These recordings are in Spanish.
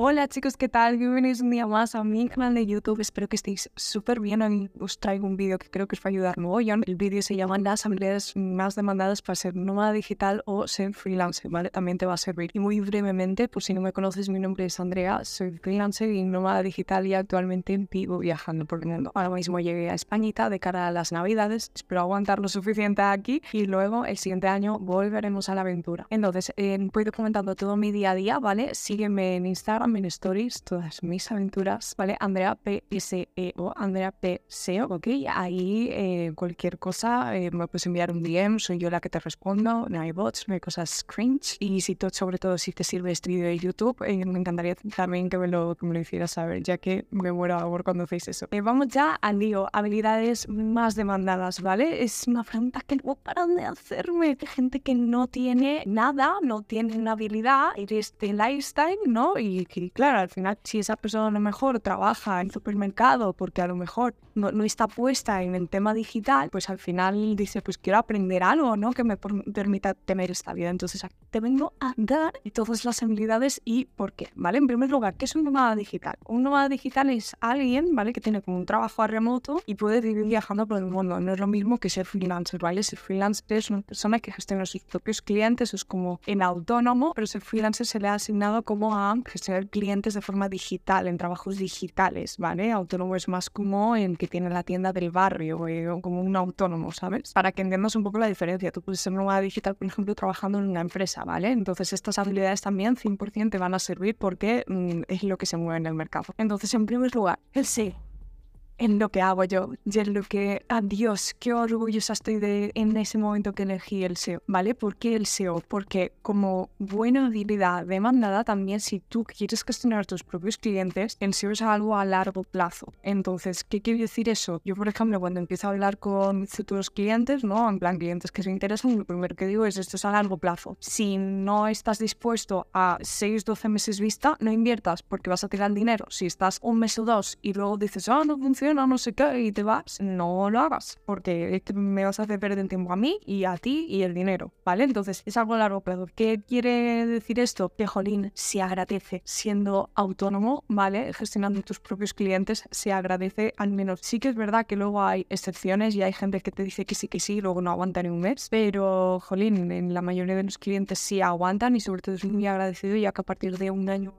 Hola chicos, ¿qué tal? Bienvenidos un día más a mi canal de YouTube. Espero que estéis súper bien. Hoy os traigo un vídeo que creo que os va a ayudar mogollón. El vídeo se llama las habilidades más demandadas para ser nómada digital o ser freelancer, ¿vale? También te va a servir. Y muy brevemente, por si no me conoces, mi nombre es Andrea, soy freelancer y nómada digital y actualmente vivo viajando por el mundo. Ahora mismo llegué a Españita de cara a las navidades. Espero aguantar lo suficiente aquí y luego el siguiente año volveremos a la aventura. Entonces, eh, voy documentando todo mi día a día, ¿vale? Sígueme en Instagram en stories todas mis aventuras, ¿vale? Andrea PSEO, Andrea PSEO, ¿ok? Ahí eh, cualquier cosa eh, me puedes enviar un DM, soy yo la que te respondo, no hay bots, no hay cosas cringe. Y si todo, sobre todo si te sirve este vídeo de YouTube, eh, me encantaría también que me, lo, me lo hicieras saber, ya que me muero a favor cuando hacéis eso. vamos ya al lío, habilidades más demandadas, ¿vale? Es una pregunta que no paran de hacerme. Gente que no tiene nada, no tiene una habilidad, eres de lifestyle, ¿no? Y y claro, al final, si esa persona a lo mejor trabaja en supermercado porque a lo mejor no, no, está puesta en el tema digital, pues al final dice, pues quiero aprender algo, ¿no? Que me permita tener esta vida. Entonces, te vengo a dar todas las habilidades y por qué, ¿vale? En primer lugar, ¿qué es un nómada digital? Un nómada digital es alguien, ¿vale? Que tiene como un trabajo a remoto y puede vivir viajando por el mundo. No es lo mismo que ser freelancer, ¿vale? Ser freelancer es una persona que gestiona sus propios clientes, es como en autónomo, pero ser freelancer se le ha asignado como a gestionar clientes de forma digital, en trabajos digitales, ¿vale? Autónomo es más como en que tiene la tienda del barrio, eh, o como un autónomo, ¿sabes? Para que entiendas un poco la diferencia. Tú puedes ser nómada digital, por ejemplo, trabajando en una empresa, ¿vale? Entonces estas habilidades también 100% te van a servir porque mm, es lo que se mueve en el mercado. Entonces, en primer lugar, el sí en lo que hago yo y en lo que, adiós, qué orgullosa estoy de en ese momento que elegí el SEO, ¿vale? ¿Por qué el SEO? Porque como buena habilidad demandada también si tú quieres gestionar tus propios clientes, el SEO es algo a largo plazo. Entonces, ¿qué quiere decir eso? Yo, por ejemplo, cuando empiezo a hablar con futuros clientes, ¿no? En plan, clientes que se interesan, lo primero que digo es esto es a largo plazo. Si no estás dispuesto a 6, 12 meses vista, no inviertas porque vas a tirar el dinero. Si estás un mes o dos y luego dices, ah, no funciona, no sé qué, y te vas, no lo hagas, porque me vas a hacer perder tiempo a mí y a ti y el dinero, ¿vale? Entonces es algo largo plazo. ¿Qué quiere decir esto? Que, jolín, se agradece siendo autónomo, ¿vale? Gestionando tus propios clientes, se agradece al menos. Sí que es verdad que luego hay excepciones y hay gente que te dice que sí, que sí, luego no aguanta ni un mes, pero, jolín, en la mayoría de los clientes sí aguantan y sobre todo es muy agradecido ya que a partir de un año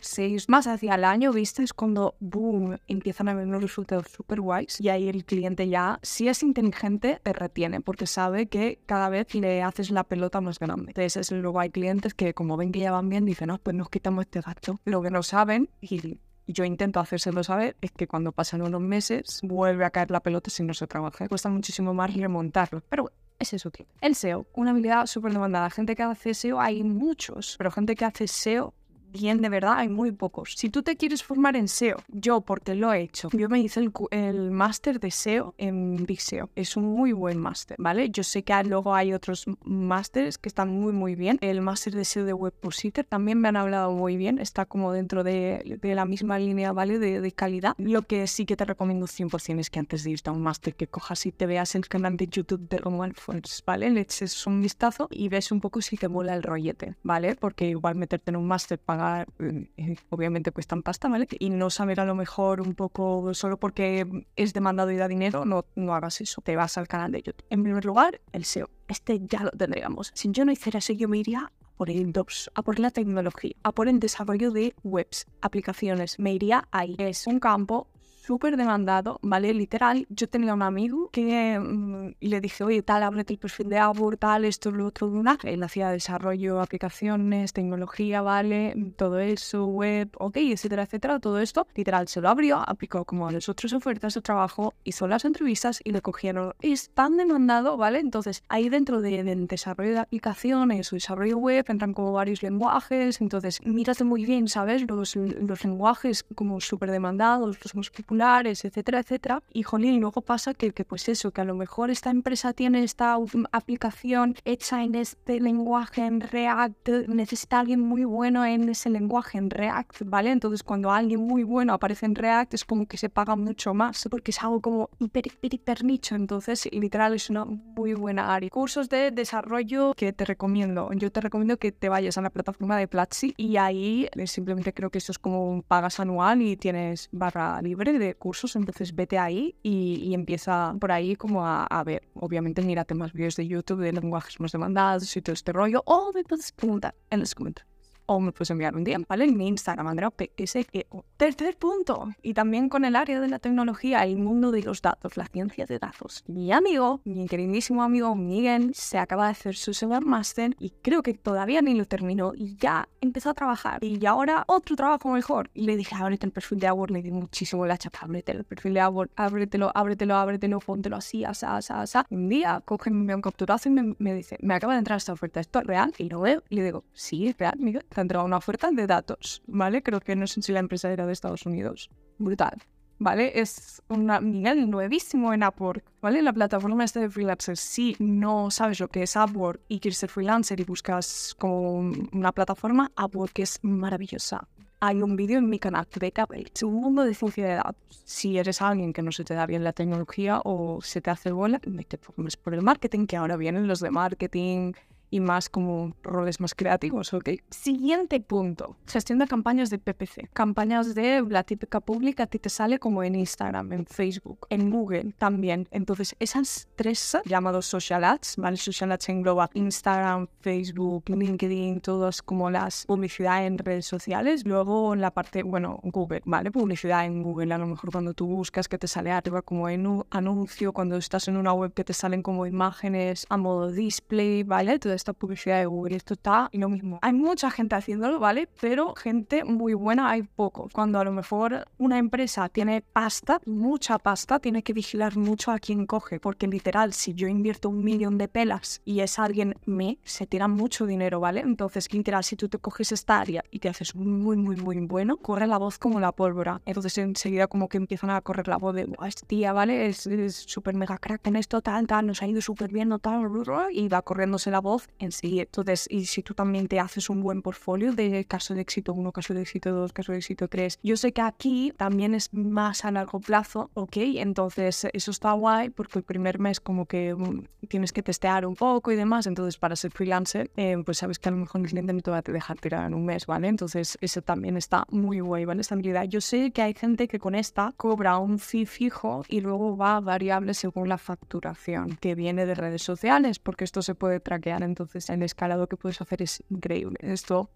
seis más hacia el año, ¿viste? Es cuando, boom, empiezan a ver unos resultados súper guays y ahí el cliente ya, si es inteligente, te retiene porque sabe que cada vez le haces la pelota más grande. Entonces, luego hay clientes que como ven que ya van bien, dicen, no, pues nos quitamos este gasto. Lo que no saben, y yo intento hacérselo saber, es que cuando pasan unos meses vuelve a caer la pelota si no se trabaja. Cuesta muchísimo más remontarlo. Pero bueno, ese es útil. El SEO, una habilidad súper demandada. Gente que hace SEO hay muchos, pero gente que hace SEO bien de verdad hay muy pocos. Si tú te quieres formar en SEO, yo porque lo he hecho, yo me hice el, máster de SEO en Big SEO. Es un muy buen máster, ¿vale? Yo sé que luego hay otros másteres que están muy muy bien. El máster de SEO de Webpositor también me han hablado muy bien. Está como dentro de, de la misma línea, ¿vale? De, de, calidad. Lo que sí que te recomiendo 100% es que antes de irte a un máster que cojas y te veas el canal de YouTube de Romuald Fons, ¿vale? Le eches un vistazo y ves un poco si te mola el rollete, ¿vale? Porque igual meterte en un máster para eh, obviamente cuestan pasta, ¿vale? Y no saber a lo mejor un poco solo porque es demandado y da dinero, no, no hagas eso. Te vas al canal de YouTube. En primer lugar, el SEO. Este ya lo tendríamos. Si yo no hiciera eso, yo me iría por el DOPS, a por la tecnología, a por el desarrollo de webs, aplicaciones. Me iría ahí. Es un campo súper demandado, ¿vale? Literal, yo tenía un amigo que mm, le dije, oye, tal, ábrete el perfil de Abur, tal, esto, lo otro, una. Él hacía desarrollo, aplicaciones, tecnología, ¿vale? Todo eso, web, ok, etcétera, etcétera, todo esto. Literal, se lo abrió, aplicó como a las otras ofertas de trabajo, hizo las entrevistas y le cogieron. Es tan demandado, ¿vale? Entonces, ahí dentro del de desarrollo de aplicaciones o desarrollo web entran como varios lenguajes, entonces, mírate muy bien, ¿sabes? Los, los lenguajes como súper demandados, los más populares particulares, etcétera, etcétera. Y jolín, luego pasa que, que pues eso, que a lo mejor esta empresa tiene esta aplicación hecha en este lenguaje en React, necesita alguien muy bueno en ese lenguaje en React, ¿vale? Entonces cuando alguien muy bueno aparece en React es como que se paga mucho más porque es algo como hiper, hiper, hiper nicho. Entonces, literal, es una muy buena área. Cursos de desarrollo que te recomiendo. Yo te recomiendo que te vayas a la plataforma de Platzi y ahí eh, simplemente creo que eso es como pagas anual y tienes barra libre de cursos. Entonces, vete ahí y, empieza por ahí como a, a, ver. Obviamente, mírate más vídeos de YouTube de lenguajes más demandados y todo este rollo. O me puedes preguntar en los comentarios o me puedes enviar un DM, ¿vale? En mi Instagram, Andrea PSEO. Tercer punto, y también con el área de la tecnología, el mundo de los datos, la ciencia de datos. Mi amigo, mi queridísimo amigo Miguel, se acaba de hacer su Seven Master y creo que todavía ni lo terminó y ya empezó a trabajar. Y ahora otro trabajo mejor. Y le dije, ábrete el perfil de Award, le di muchísimo la chapa, ábrete el perfil de Award, ábretelo, ábretelo, ábretelo, póntelo así, asá, asá, asá. Un día coge, un capturazo y me, me, dice, me acaba de entrar esta oferta, ¿esto es real? Y lo veo y le digo, sí, es real, Miguel entrado una oferta de datos, ¿vale? Creo que no sé si la empresa era de Estados Unidos. Brutal, ¿vale? Es un nivel nuevísimo en Upwork, ¿vale? La plataforma esta de freelancers. Si no sabes lo que es Upwork y quieres ser freelancer y buscas como una plataforma, Upwork es maravillosa. Hay un vídeo en mi canal de Es un mundo de ciencia de datos. Si eres alguien que no se te da bien la tecnología o se te hace bola, te pongas por el marketing, que ahora vienen los de marketing, y más como roles más creativos, ¿ok? Siguiente punto, gestión de campañas de PPC. Campañas de la típica pública a ti te sale como en Instagram, en Facebook, en Google también. Entonces, esas tres llamados social ads, ¿vale? Social ads engloba Instagram, Facebook, LinkedIn, todas como las publicidad en redes sociales. Luego la parte, bueno, Google, ¿vale? Publicidad en Google, a lo mejor cuando tú buscas que te sale arriba como en un anuncio, cuando estás en una web que te salen como imágenes a modo display, ¿vale? Entonces, esta publicidad de Google. Esto está lo mismo. Hay mucha gente haciéndolo, ¿vale? Pero gente muy buena hay poco. Cuando a lo mejor una empresa tiene pasta, mucha pasta, tiene que vigilar mucho a quién coge. Porque literal, si yo invierto un millón de pelas y es alguien me, se tira mucho dinero, ¿vale? Entonces, literal, si tú te coges esta área y te haces muy, muy, muy bueno, corre la voz como la pólvora. Entonces, enseguida como que empiezan a correr la voz de, esta tía, ¿vale? Es súper mega crack en esto, tal, tal, nos ha ido súper bien, no tal, y va corriéndose la voz en sí. Entonces, y si tú también te haces un buen portfolio de caso de éxito 1, caso de éxito 2, caso de éxito 3, yo sé que aquí también es más a largo plazo, ¿ok? Entonces, eso está guay porque el primer mes como que um, tienes que testear un poco y demás. Entonces, para ser freelancer, eh, pues sabes que a lo mejor el cliente no te va a dejar tirar en un mes, ¿vale? Entonces, eso también está muy guay, ¿vale? Estabilidad. Yo sé que hay gente que con esta cobra un fee fijo y luego va variable según la facturación que viene de redes sociales, porque esto se puede traquear. Entonces, el escalado que puedes hacer es increíble. Esto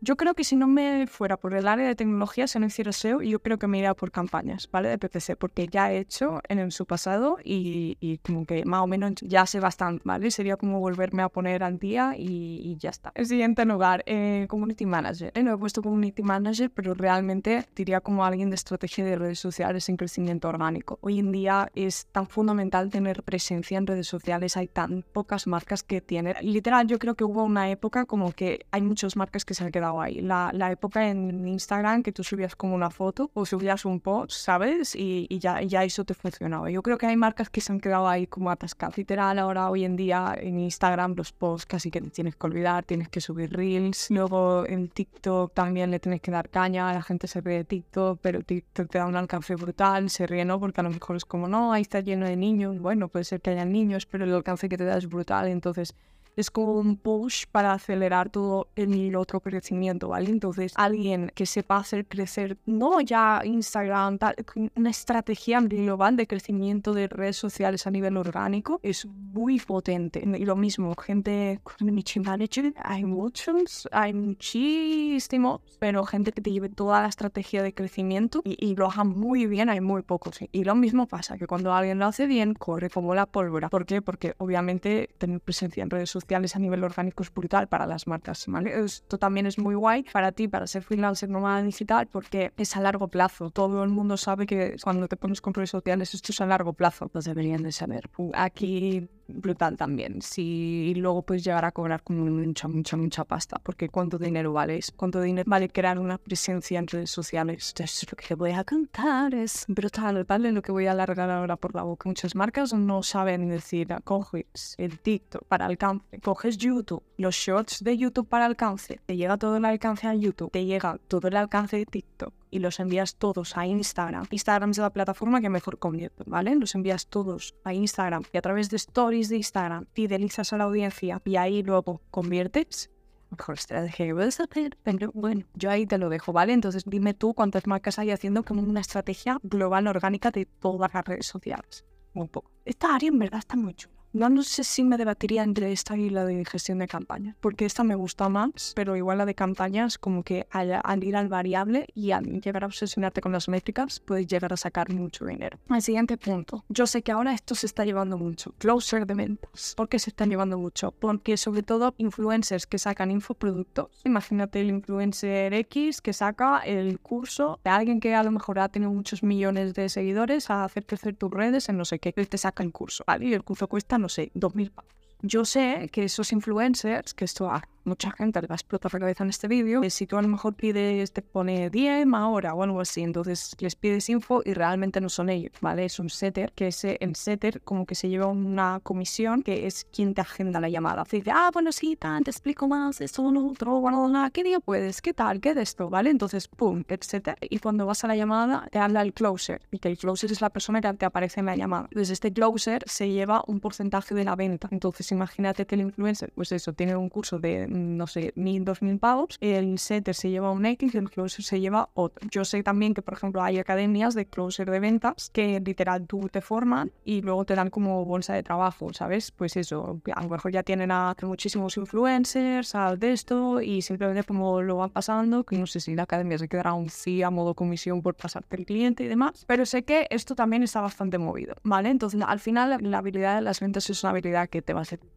yo creo que si no me fuera por el área de tecnología, si no hiciera SEO, yo creo que me iría por campañas, ¿vale? De PPC, porque ya he hecho en su pasado y, y, como que más o menos ya sé bastante, ¿vale? Sería como volverme a poner al día y, ya está. El siguiente lugar, eh, Community Manager. Eh, no he puesto Community Manager, pero realmente diría como alguien de estrategia de redes sociales en crecimiento orgánico. Hoy en día es tan fundamental tener presencia en redes sociales, hay tan pocas marcas que tienen. Literal, yo creo que hubo una época como que hay muchas marcas que se han quedado ahí. La, la, época en Instagram que tú subías como una foto o subías un post, ¿sabes? Y, y, ya, ya eso te funcionaba. Yo creo que hay marcas que se han quedado ahí como atascadas. Literal, ahora hoy en día en Instagram los posts casi que te tienes que olvidar, tienes que subir reels. Luego en TikTok también le tienes que dar caña, la gente se ríe de TikTok, pero TikTok te da un alcance brutal, se ríe, ¿no? Porque a lo mejor es como, no, ahí está lleno de niños. Bueno, puede ser que haya niños, pero el alcance que te da es brutal. Entonces, es como un push para acelerar todo el otro crecimiento, ¿vale? Entonces, alguien que sepa hacer crecer, no ya Instagram, tal, una estrategia global de crecimiento de redes sociales a nivel orgánico es muy potente. Y lo mismo, gente, community manager, hay muchos, hay muchísimos, pero gente que te lleve toda la estrategia de crecimiento y, lo haga muy bien, hay muy pocos. Y lo mismo pasa, que cuando alguien lo hace bien, corre como la pólvora. ¿Por qué? Porque obviamente tener presencia en redes sociales a nivel orgánico es brutal para las marcas. Esto también es muy guay para ti, para ser freelancer nómada digital, porque es a largo plazo. Todo el mundo sabe que cuando te pones con redes sociales esto es a largo plazo. Pues deberían de saber. Aquí brutal también. Si luego puedes llegar a cobrar con mucha, mucha, mucha pasta, porque cuánto dinero vale cuánto dinero vale crear una presencia en redes sociales. Entonces, lo que voy a contar es brutal, ¿vale? Lo que voy a alargar ahora por la boca. Muchas marcas no saben decir, coges el TikTok para alcance, coges YouTube, los shorts de YouTube para alcance, te llega todo el alcance a YouTube, te llega todo el alcance de TikTok y los envías todos a Instagram. Instagram es la plataforma que mejor convierte, ¿vale? Los envías todos a Instagram y a través de stories de Instagram fidelizas a la audiencia y ahí luego conviertes. Mejor estrategia que puedes hacer, pero bueno, yo ahí te lo dejo, ¿vale? Entonces dime tú cuántas marcas hay haciendo como una estrategia global orgánica de todas las redes sociales. Un poco. Esta área en verdad está muy chula. No, sé si me debatiría entre esta y la de gestión de campaña, porque esta me gusta más, pero igual la de campañas, como que al, ir al variable y al llegar a obsesionarte con las métricas, puedes llegar a sacar mucho dinero. El siguiente punto. Yo sé que ahora esto se está llevando mucho. Closer de ventas. ¿Por qué se está llevando mucho? Porque sobre todo influencers que sacan infoproductos. Imagínate el influencer X que saca el curso de alguien que a lo mejor ha tenido muchos millones de seguidores a hacer crecer tus redes en no sé qué. Y te saca el curso, ¿vale? Y el curso cuesta, no sé, 2.000 pavos. Yo sé que esos influencers, que esto a mucha gente le va a explotar la cabeza en este vídeo, si tú a lo mejor pides, te pone 10 ahora o algo así, entonces les pides info y realmente no son ellos, ¿vale? Es un setter, que ese, el setter como que se lleva una comisión que es quien te agenda la llamada. Te dice, ah, bueno, sí, te explico más, esto, lo otro, bueno, ¿qué día puedes? ¿Qué tal? ¿Qué de esto? ¿Vale? Entonces, pum, setter. Y cuando vas a la llamada, te habla el closer, y que el closer es la persona que te aparece en la llamada. Entonces, este closer se lleva un porcentaje de la venta. Entonces, imagínate que el influencer, pues eso, tiene un curso de, no sé, mil, dos mil pavos, el setter se lleva un X el closer se lleva otro. Yo sé también que, por ejemplo, hay academias de closer de ventas que literal tú te forman y luego te dan como bolsa de trabajo, ¿sabes? Pues eso, a lo mejor ya tienen a muchísimos influencers, al de esto y simplemente como lo van pasando, que no sé si la academia se quedará un sí a modo comisión por pasarte el cliente y demás, pero sé que esto también está bastante movido, ¿vale? Entonces, al final, la habilidad de las ventas es una habilidad que te va a servir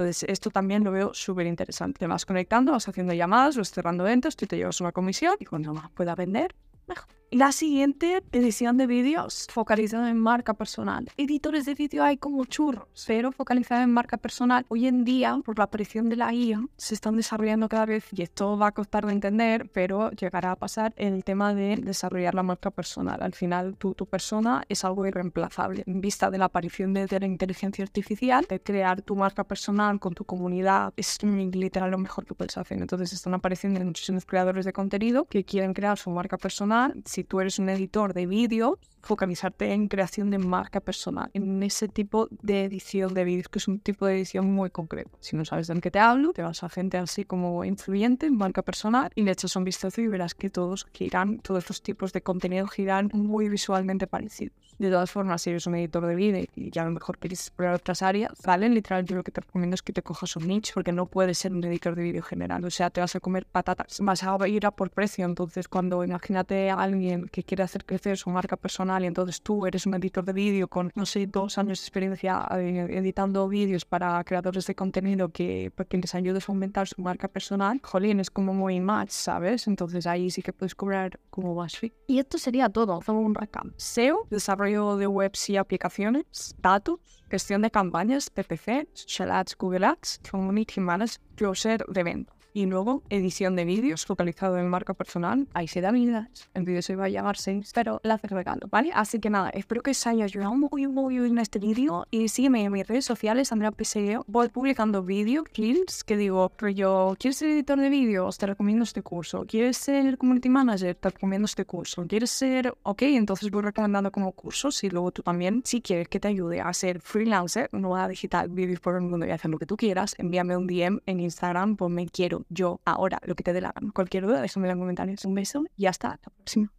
entonces, esto también lo veo súper interesante. Te vas conectando, vas haciendo llamadas, vas cerrando ventas, tú te llevas una comisión y cuando más pueda vender, mejor. La siguiente, edición de vídeos focalizada en marca personal. Editores de vídeo hay como churros, pero focalizada en marca personal. Hoy en día, por la aparición de la IA, se están desarrollando cada vez, y esto va a costar de entender, pero llegará a pasar el tema de desarrollar la marca personal. Al final, tu, tu persona es algo irreemplazable. En vista de la aparición de, la inteligencia artificial, de crear tu marca personal con tu comunidad, es literal lo mejor que puedes hacer. Entonces, están apareciendo muchísimos creadores de contenido que quieren crear su marca personal si tú eres un editor de vídeo, focalizarte en creación de marca personal, en ese tipo de edición de vídeos, que es un tipo de edición muy concreto. Si no sabes de qué te hablo, te vas a gente así como influyente en marca personal y le echas un vistazo y verás que todos giran, todos los tipos de contenido giran muy visualmente parecidos. De todas formas, si eres un editor de vídeo y ya a lo mejor quieres explorar otras áreas, ¿vale? Literal, yo lo que te recomiendo es que te cojas un nicho, porque no puedes ser un editor de vídeo general. O sea, te vas a comer patatas, vas a ir a por precio. Entonces, cuando imagínate a alguien que quiere hacer crecer su marca personal y entonces tú eres un editor de vídeo con, no sé, dos años de experiencia eh, editando vídeos para creadores de contenido que, que les ayudes a aumentar su marca personal, jolín, es como muy match, ¿sabes? Entonces ahí sí que puedes cobrar como más Y esto sería todo, hacemos un recap. SEO, desarrollo de webs y aplicaciones, datos, gestión de campañas, PPC, Social Ads, Google Ads, Community Manager, Closer de venta. Y luego edición de vídeos focalizado en marca personal. Ahí se da vida. El vídeo se va a llamar 6, pero la hace regalo, ¿vale? Así que nada, espero que os haya ayudado muy, muy en este vídeo. Y sígueme en mis redes sociales, Andrea PSEO. Voy publicando vídeos, clips, que digo, yo, ¿quieres ser editor de vídeos? Te recomiendo este curso. ¿Quieres ser community manager? Te recomiendo este curso. ¿Quieres ser, ok? Entonces voy recomendando como cursos y luego tú también, si quieres que te ayude a ser freelancer, no a digital, vídeos por el mundo y hacer lo que tú quieras, envíame un DM en Instagram, ponme quiero yo ahora, lo que te dé la gana. Cualquier duda, déjame en comentarios. Un beso y hasta la próxima.